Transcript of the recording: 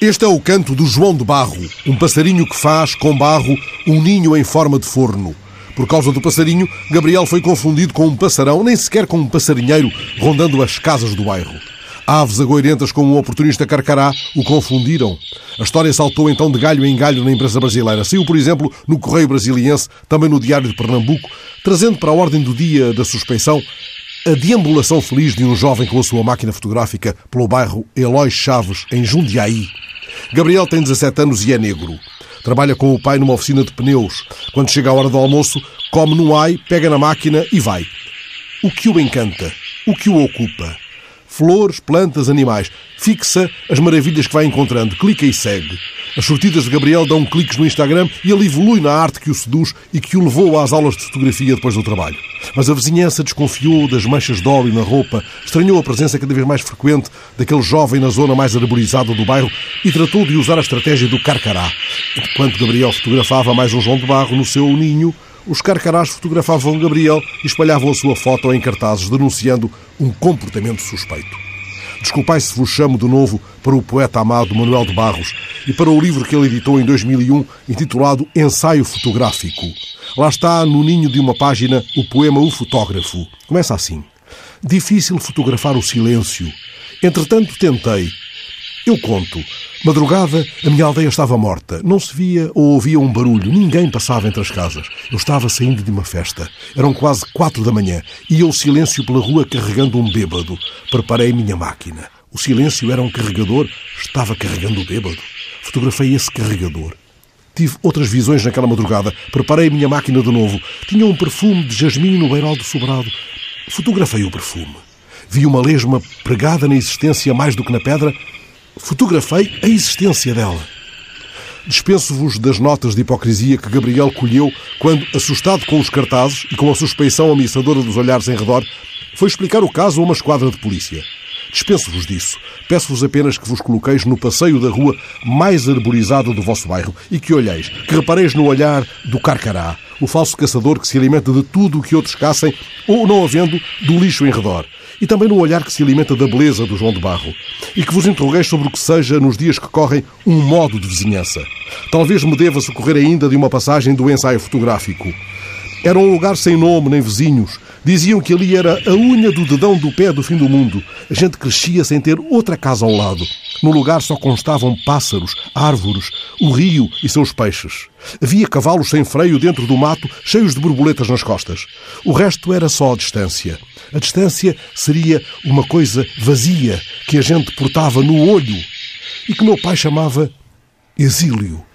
Este é o canto do João de Barro, um passarinho que faz, com barro, um ninho em forma de forno. Por causa do passarinho, Gabriel foi confundido com um passarão, nem sequer com um passarinheiro, rondando as casas do bairro. Aves agoirentas com um oportunista carcará o confundiram. A história saltou então de galho em galho na imprensa brasileira. Saiu, por exemplo, no Correio Brasiliense, também no Diário de Pernambuco, trazendo para a ordem do dia da suspeição a deambulação feliz de um jovem com a sua máquina fotográfica pelo bairro Eloy Chaves, em Jundiaí. Gabriel tem 17 anos e é negro. Trabalha com o pai numa oficina de pneus. Quando chega a hora do almoço, come no ai, pega na máquina e vai. O que o encanta? O que o ocupa? Flores, plantas, animais. Fixa as maravilhas que vai encontrando, clica e segue. As sortidas de Gabriel dão cliques no Instagram e ele evolui na arte que o seduz e que o levou às aulas de fotografia depois do trabalho. Mas a vizinhança desconfiou das manchas de óleo na roupa, estranhou a presença cada vez mais frequente daquele jovem na zona mais arborizada do bairro e tratou de usar a estratégia do carcará. Enquanto Gabriel fotografava mais um João de Barro no seu ninho, os carcarás fotografavam Gabriel e espalhavam a sua foto em cartazes denunciando um comportamento suspeito. Desculpai se vos chamo de novo para o poeta amado Manuel de Barros e para o livro que ele editou em 2001 intitulado Ensaio Fotográfico. Lá está, no ninho de uma página, o poema O Fotógrafo. Começa assim. Difícil fotografar o silêncio. Entretanto, tentei. Eu conto. Madrugada, a minha aldeia estava morta. Não se via ou ouvia um barulho. Ninguém passava entre as casas. Eu estava saindo de uma festa. Eram quase quatro da manhã. Ia o silêncio pela rua carregando um bêbado. Preparei minha máquina. O silêncio era um carregador. Estava carregando o bêbado. Fotografei esse carregador. Tive outras visões naquela madrugada. Preparei minha máquina de novo. Tinha um perfume de jasmim no beiral do sobrado. Fotografei o perfume. Vi uma lesma pregada na existência mais do que na pedra fotografei a existência dela. Dispenso-vos das notas de hipocrisia que Gabriel colheu quando, assustado com os cartazes e com a suspeição ameaçadora dos olhares em redor, foi explicar o caso a uma esquadra de polícia. Dispenso-vos disso. Peço-vos apenas que vos coloqueis no passeio da rua mais arborizado do vosso bairro e que olheis, que repareis no olhar do carcará, o falso caçador que se alimenta de tudo o que outros caçem ou, não havendo, do lixo em redor e também no olhar que se alimenta da beleza do João de Barro, e que vos interrogueis sobre o que seja nos dias que correm um modo de vizinhança. Talvez me deva socorrer ainda de uma passagem do ensaio fotográfico. Era um lugar sem nome nem vizinhos. Diziam que ali era a unha do dedão do pé do fim do mundo. A gente crescia sem ter outra casa ao lado. No lugar só constavam pássaros, árvores, o rio e seus peixes. Havia cavalos sem freio dentro do mato, cheios de borboletas nas costas. O resto era só a distância. A distância seria uma coisa vazia que a gente portava no olho e que meu pai chamava exílio.